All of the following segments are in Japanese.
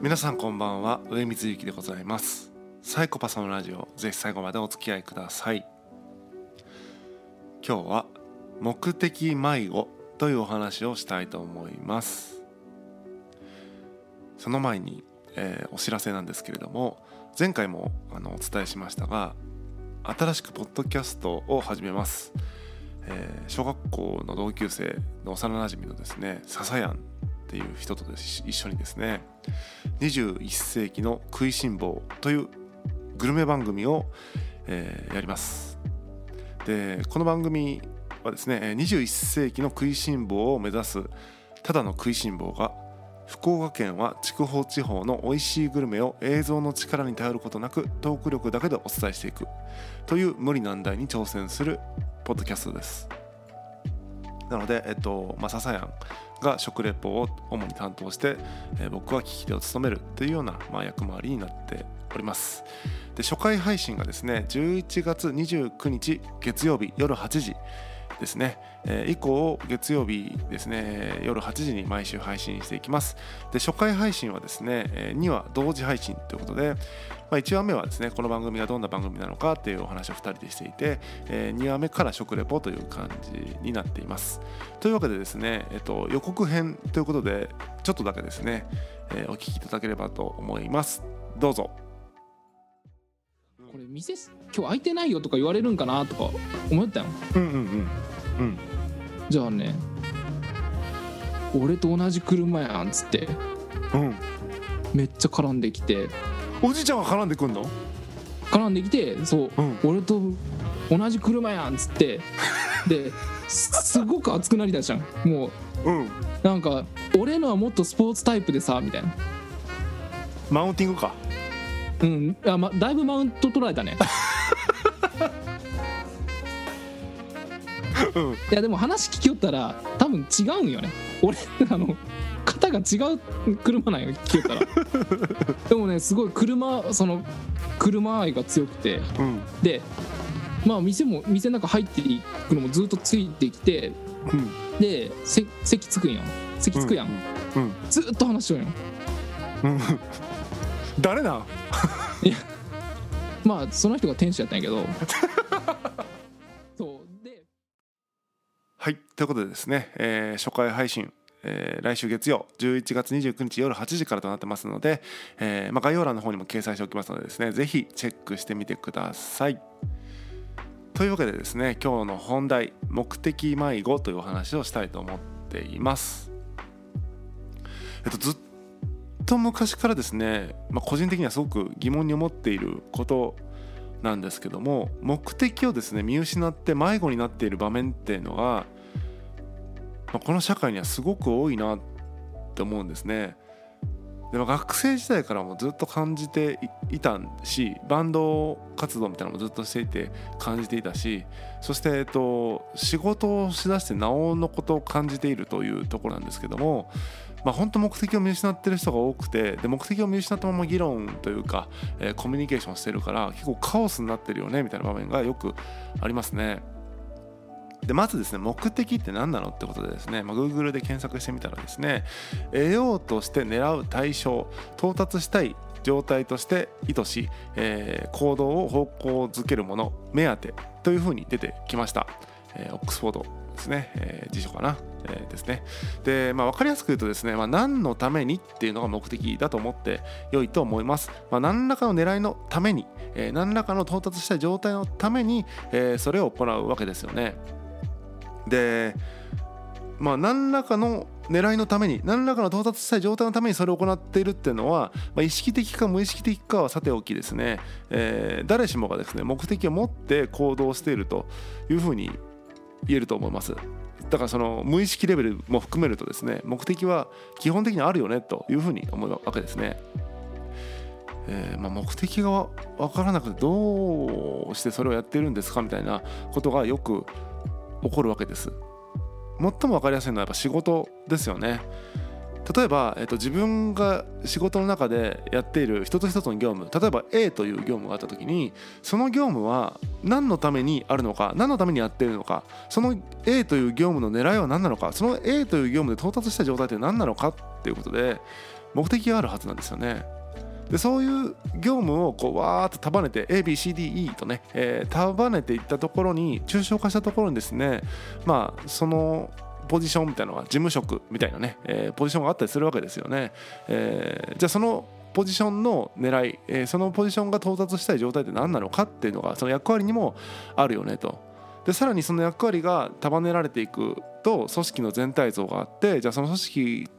皆さんこんばんは。上水幸でございます。サイコパスのラジオぜひ最後までお付き合いください。今日は目的迷子というお話をしたいと思います。その前に、えー、お知らせなんですけれども前回もあのお伝えしましたが新しくポッドキャストを始めます、えー、小学校の同級生の幼なじみのですね笹やんっていう人と一緒にですね21世紀の食いしん坊というグルメ番組を、えー、やります。でこの番組はですね21世紀の食いしん坊を目指すただの食いしん坊が福岡県は筑豊地方の美味しいグルメを映像の力に頼ることなくトーク力だけでお伝えしていくという無理難題に挑戦するポッドキャストです。なので、えっとまあ、笹やん。が食レポを主に担当して、えー、僕は聞き手を務めるというような、まあ、役回りになっております。で初回配信がですね11月29日月曜日夜8時。ですね、えー、以降月曜日ですね夜8時に毎週配信していきます。で初回配信はですね、え2話同時配信ということで、まあ、1話目はですねこの番組がどんな番組なのかっていうお話を2人でしていて、え2話目から食レポという感じになっています。というわけでですね、えっと、予告編ということでちょっとだけですね、えお聞きいただければと思います。どうぞ。これ店今日空いてないよとか言われるんかなとか思ったよ。うんうんうんうん。じゃあね俺と同じ車やんっつってうん。めっちゃ絡んできて。おじいちゃんが絡んでくんの？絡んできてそう、うん。俺と同じ車やんっつってですすごく熱くなりだしたん。もううん。なんか俺のはもっとスポーツタイプでさみたいな。マウンティングか。うん。あ、ま、だいぶマウント取られたね うん。いやでも話聞きよったら多分違うんよね。俺あの型が違う車なんよ聞きよったら。でもねすごい車その車愛が強くて。うん。でまあ店も店の中入っていくのもずっとついてきて。うん。でせ席つくんやん席つくやん、うん。ずっと話しとんよ。うん。誰な？んまあその人が店主やったんやけど はいということでですね、えー初回配信えー来週月曜11月29日夜8時からとなってますので、えーまあ、概要欄の方にも掲載しておきますのでですねぜひチェックしてみてください。というわけでですね今日の本題目的迷子というお話をしたいと思っています。えっとずっと昔からですね、まあ、個人的にはすごく疑問に思っていることなんですけども目的をですね見失って迷子になっている場面っていうのが、まあ、この社会にはすごく多いなって思うんですね。でも学生時代からもずっと感じていたしバンド活動みたいなのもずっとしていて感じていたしそして、えっと、仕事をしだしてなおのことを感じているというところなんですけどもまあ、本当目的を見失ってる人が多くてで目的を見失ったまま議論というか、えー、コミュニケーションしてるから結構カオスになってるよねみたいな場面がよくありますね。でまずですね目的って何なのってことでですね、まあ、Google で検索してみたらですね得ようとして狙う対象到達したい状態として意図し、えー、行動を方向づけるもの目当てというふうに出てきました、えー、オックスフォードですね、えー、辞書かな、えー、ですね。で、まあ、分かりやすく言うとですね、まあ、何のためにっていうのが目的だと思って良いと思います、まあ、何らかの狙いのために、えー、何らかの到達した状態のために、えー、それを行うわけですよね。でまあ何らかの狙いのために何らかの到達したい状態のためにそれを行っているっていうのは、まあ、意識的か無意識的かはさておきですね、えー、誰しもがですね目的を持って行動しているというふうに言えると思いますだからその無意識レベルも含めるとですね目的は基本的にあるよねというふうに思うわけですね。えーまあ、目的が分からなくてどうしてそれをやっているんですかみたいなことがよく起こるわけです。最も分かりやすいのはやっぱ仕事ですよね。例えば、えっと、自分が仕事の中でやっている一つ一つの業務例えば A という業務があった時にその業務は何のためにあるのか何のためにやっているのかその A という業務の狙いは何なのかその A という業務で到達した状態って何なのかっていうことで目的があるはずなんですよね。でそういう業務をこうわーっと束ねて ABCDE とね、えー、束ねていったところに抽象化したところにですねまあそのポジションみたいなのが事務職みたいなね、えー、ポジションがあったりするわけですよね。えー、じゃあそのポジションの狙い、えー、そのポジションが到達したい状態って何なのかっていうのがその役割にもあるよねと。でさらにその役割が束ねられていくと組織の全体像があってじゃあその組織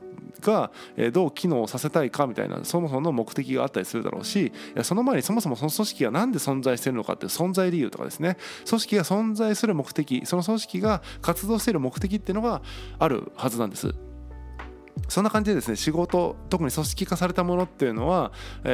がどう機能させたいかみたいなそもそもの目的があったりするだろうしいやその前にそもそもその組織が何で存在してるのかっていう存在理由とかですね組織が存在する目的その組織が活動している目的っていうのがあるはずなんです。そんな感じでですね仕事特に組織化されたものっていうのは、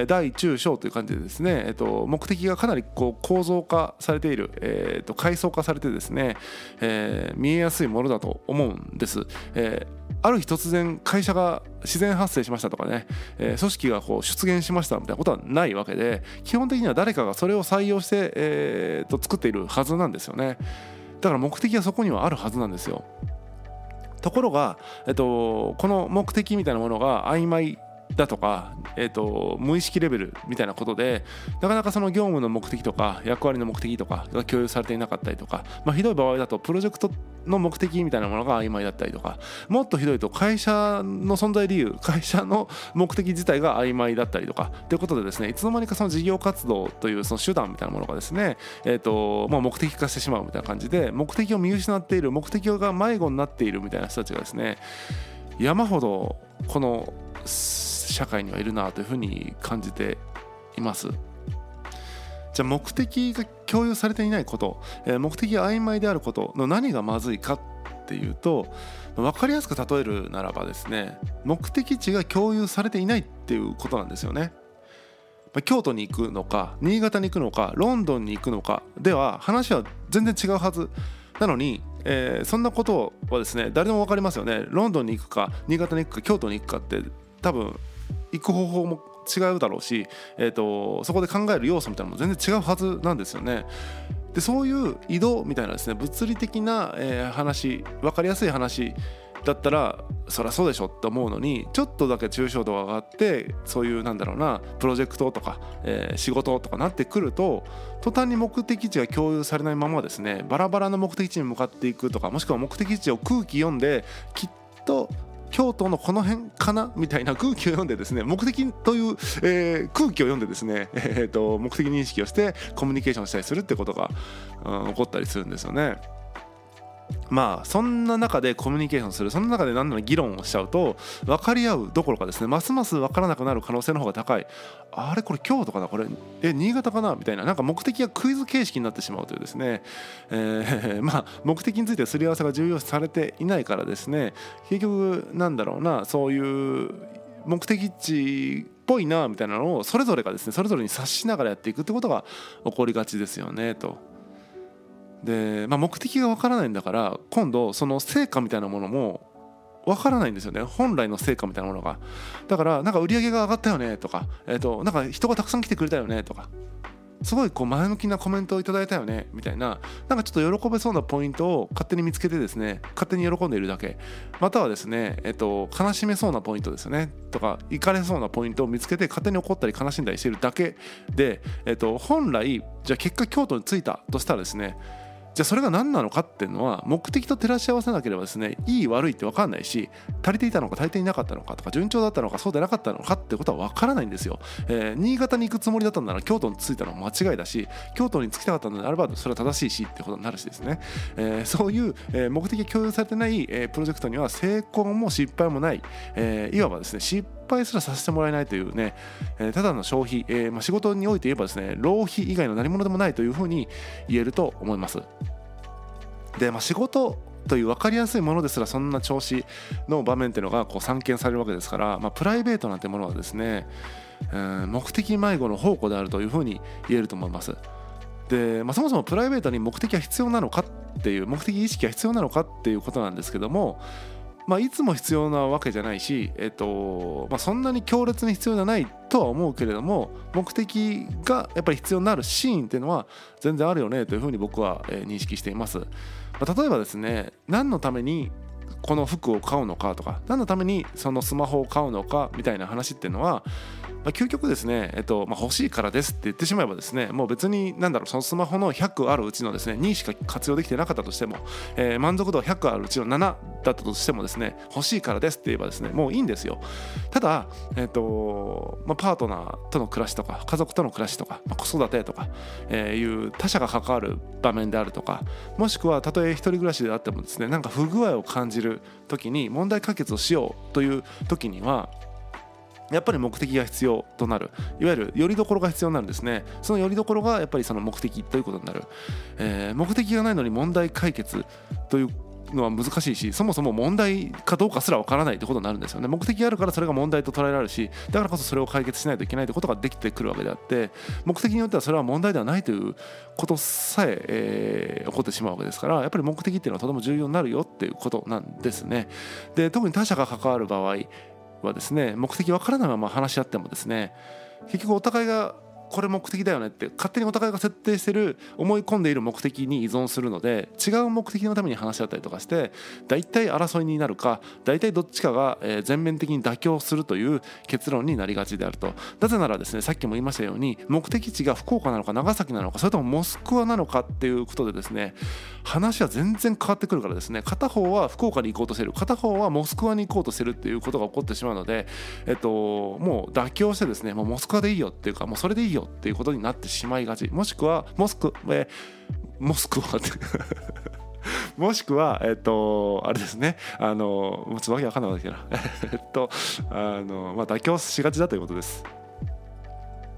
大中小という感じでですね、えーと、目的がかなりこう構造化されている、えーと、階層化されてですね、えー、見えやすいものだと思うんです。えーある日突然会社が自然発生しましたとかね、え、組織がこう出現しましたみたいなことはないわけで基本的には誰かがそれを採用して、えー、と作っているはずなんですよねだから目的はそこにはあるはずなんですよところが、えっと、この目的みたいなものが曖昧だとか、えーと、無意識レベルみたいなことでなかなかその業務の目的とか役割の目的とかが共有されていなかったりとか、まあ、ひどい場合だとプロジェクトの目的みたいなものが曖昧だったりとかもっとひどいと会社の存在理由会社の目的自体が曖昧だったりとかということでですねいつの間にかその事業活動というその手段みたいなものがですね、えーとまあ、目的化してしまうみたいな感じで目的を見失っている目的が迷子になっているみたいな人たちがですね山ほどこの社会にはいるなというふうに感じています。じゃあ目的が共有されていないこと、え目的が曖昧であることの何がまずいかっていうと分かりやすく例えるならばですね目的地が共有されていないっていうことなんですよね。京都に行くのか新潟に行くのかロンドンに行くのかでは話は全然違うはずなのに、えー、そんなことはですね誰でも分かりますよねロンドンに行くか新潟に行くか京都に行くかって多分行く方法も違うだろうし、えーと、そこで考える要素みたいなのも全然違うはずなんですよね。でそういう移動みたいなですね物理的な、えー、話分かりやすい話だったらそりゃそうでしょって思うのにちょっとだけ抽象度が上がってそういうなんだろうなプロジェクトとか、えー、仕事とかなってくると途端に目的地が共有されないままですねバラバラの目的地に向かっていくとかもしくは目的地を空気読んできっと京都のこの辺かなみたいな空気を読んでですね目的という、えー、空気を読んでですね、えーと、目的認識をしてコミュニケーションしたりするってことが、うん、起こったりするんですよね。まあそんな中でコミュニケーションするそんな中で何なら議論をしちゃうと分かり合うどころかですねますます分からなくなる可能性の方が高いあれこれ京都かなこれえ新潟かなみたいななんか目的がクイズ形式になってしまうというですね、え、まあ目的についてすり合わせが重要視されていないからですね結局なんだろうなそういう目的地っぽいなみたいなのをそれぞれがですねそれぞれに察しながらやっていくってことが起こりがちですよねと。で、まあ、目的がわからないんだから今度その成果みたいなものもわからないんですよね。本来の成果みたいなものが。だからなんか売り上げが上がったよねとか、えー、となんか人がたくさん来てくれたよねとか。すごいこう前向きなコメントをいいたよねみたいななんかちょっと喜べそうなポイントを勝手に見つけてですね勝手に喜んでいるだけ。またはですね、えっと、悲しめそうなポイントですよねとか怒れそうなポイントを見つけて勝手に怒ったり悲しんだりしているだけで、えっと、本来じゃあ結果京都に着いたとしたらですねじゃあそれが何なのかっていうのは目的と照らし合わせなければですねいい悪いって分かんないし足りていたのか足りていなかったのかとか順調だったのかそうでなかったのかってことは分からないんですよ、えー、新潟に行くつもりだったんなら京都に着いたのは間違いだし京都に着きたかったのであればそれは正しいしってことになるしですね、えー、そういう、え目的が共有されてない、えプロジェクトには成功も失敗もない、えいわばですね失敗敗すらさせてもらえないというね、えただの消費、えまあ、仕事において言えばですね浪費以外の何物でもないというふうに言えると思います。で、まあ、仕事という分かりやすいものですらそんな調子の場面っていうのがこう散見されるわけですから、まあ、プライベートなんてものはですね、えー、目的迷子の宝庫であるというふうに言えると思います。で、まあ、そもそもプライベートに目的は必要なのかっていう目的意識が必要なのかっていうことなんですけども、まあ、いつも必要なわけじゃないし、えっとまあ、そんなに強烈に必要じゃないとは思うけれども目的がやっぱり必要になるシーンっていうのは全然あるよねというふうに僕は認識しています。まあ、例えばですね何のためにこの服を買うのかとか何のためにそのスマホを買うのかみたいな話っていうのは、まあ、究極ですね、えっとまあ、欲しいからですって言ってしまえばですねもう別に何だろうそのスマホの100あるうちのですね2しか活用できてなかったとしても、えー、満足度100あるうちの7だったとしてもですね欲しいからですって言えばですねもういいんですよ。ただ、えっとまあ、パートナーとの暮らしとか家族との暮らしとか、まあ、子育てとか、えー、いう他者が関わる場面であるとかもしくはたとえ一人暮らしであってもですねなんか不具合を感じる時に問題解決をしようという時にはやっぱり目的が必要となる。いわゆるよりどころが必要になるんですね。そのよりどころがやっぱりその目的ということになる、えー、目的がないのに問題解決というのは難しいしそもそも問題かどうかすらわからないってことになるんですよね。目的があるからそれが問題と捉えられるしだからこそそれを解決しないといけないってことができてくるわけであって目的によってはそれは問題ではないということさええー、起こってしまうわけですからやっぱり目的っていうのはとても重要になるよっていうことなんですね。で特に他者が関わる場合はですね目的わからないまま話し合ってもですね結局お互いがこれ目的だよねって勝手にお互いが設定してる思い込んでいる目的に依存するので違う目的のために話し合ったりとかして大体争いになるか大体どっちかが全面的に妥協するという結論になりがちであると。なぜならですねさっきも言いましたように目的地が福岡なのか長崎なのかそれともモスクワなのかっていうことでですね話は全然変わってくるからですね片方は福岡に行こうとしてる片方はモスクワに行こうとしてるっていうことが起こってしまうのでえっともう妥協してですねもうモスクワでいいよっていうかもうそれでいいよよっていうことになってしまいがち。もしくはモスク、えーモスクは もしくは、えっと、あれですね、あの、もうちょっとわけわかんないわけだな、えっと、あの、まあ、妥協しがちだということです。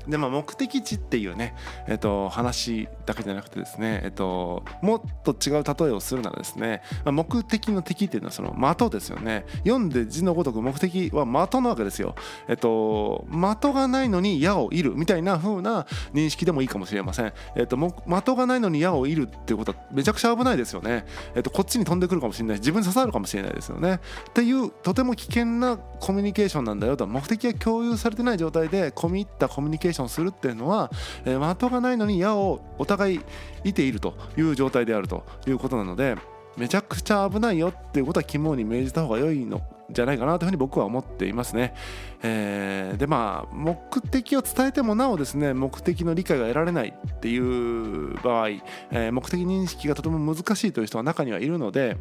でまあ、目的地っていうね、えっと、話だけじゃなくてですね、えっと、もっと違う例えをするならですね、まあ、目的の敵っていうのはその的ですよね。読んで字のごとく目的は的なわけですよ、えっと、的がないのに矢を射るみたいな風な認識でもいいかもしれません、えっと、的がないのに矢を射るっていうことはめちゃくちゃ危ないですよね、えっと、こっちに飛んでくるかもしれない自分に刺さるかもしれないですよね。っていうとても危険なコミュニケーションなんだよと。目的が共有されてない状態で込み入ったコミュニケーションをするっていうのは、えー、的がないのに矢をお互いいているという状態であるということなのでめちゃくちゃ危ないよっていうことは肝に銘じた方が良いのじゃないかなというふうに僕は思っていますね。えー、でまあ目的を伝えてもなおですね目的の理解が得られないっていう場合、えー、目的認識がとても難しいという人は中にはいるので、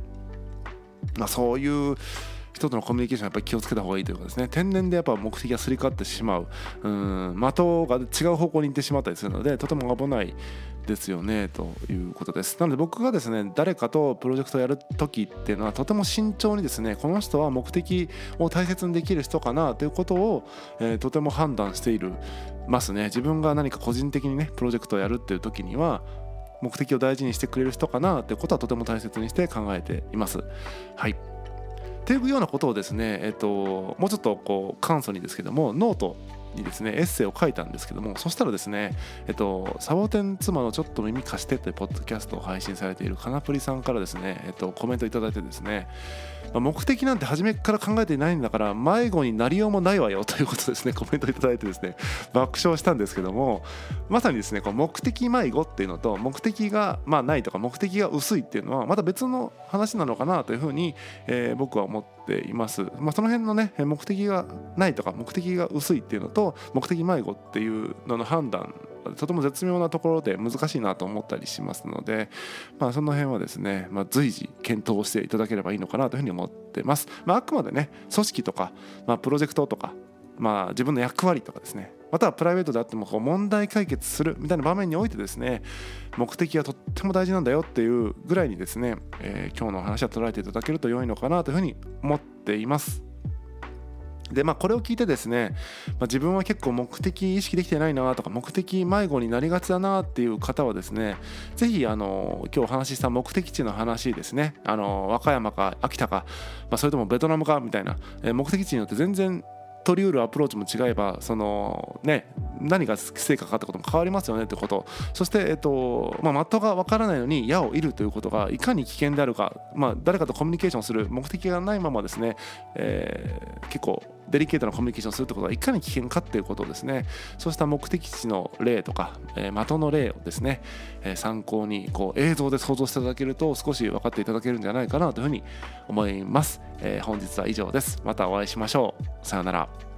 まあ、そういう人とのコミュニケーションやっぱり気をつけた方がいいというかですね。天然でやっぱ目的がすり替わってしまう。うん。的が違う方向に行ってしまったりするのでとても危ないですよねということです。なので僕がですね誰かとプロジェクトをやる時っていうのはとても慎重にですねこの人は目的を大切にできる人かなということを、えー、とても判断しているますね。自分が何か個人的にねプロジェクトをやるっていう時には目的を大事にしてくれる人かなということはとても大切にして考えています。はい。っていうようなことをですね、えっと、もうちょっとこう簡素にですけどもノートにですねエッセイを書いたんですけどもそしたらですねえっとサボテン妻のちょっと耳貸してというポッドキャストを配信されているカナプリさんからですねえっとコメントいただいてですね目的なんて初めから考えていないんだから迷子になりようもないわよということですねコメントいただいてですね爆笑したんですけどもまさにですねこう目的迷子っていうのと目的がまあないとか目的が薄いっていうのはまた別の話なのかなというふうに、え、僕は思ってています、まあ、その辺のね目的がないとか目的が薄いっていうのと目的迷子っていうのの判断とても絶妙なところで難しいなと思ったりしますので、まあ、その辺はですね、まあ、随時検討していただければいいのかなというふうに思ってます。まあ、あくまでね組織とか、まあ、プロジェクトとか、まあ、自分の役割とかですねまたはプライベートであってもこう問題解決するみたいな場面においてですね目的がとっても大事なんだよっていうぐらいにですね、えー、今日の話は捉えていただけると良いのかなというふうに思っています。でまあ、これを聞いてですね、まあ、自分は結構目的意識できてないなとか目的迷子になりがちだなっていう方はですねぜひあの今日お話しした目的地の話ですねあの和歌山か秋田か、まあ、それともベトナムかみたいな、え目的地によって全然取りうるアプローチも違えばそのね何が成果かってことも変わりますよねってこと。そして、えっとまあ、的が分からないのに矢を射るということがいかに危険であるか、まあ、誰かとコミュニケーションする目的がないままですね、えー、結構デリケートなコミュニケーションするってことはいかに危険かっていうことをですね。そうした目的地の例とか、えー、的の例をですね、えー、参考にこう映像で想像していただけると少し分かっていただけるんじゃないかなというふうに思います、えー、本日は以上です。またお会いしましょう。さようなら。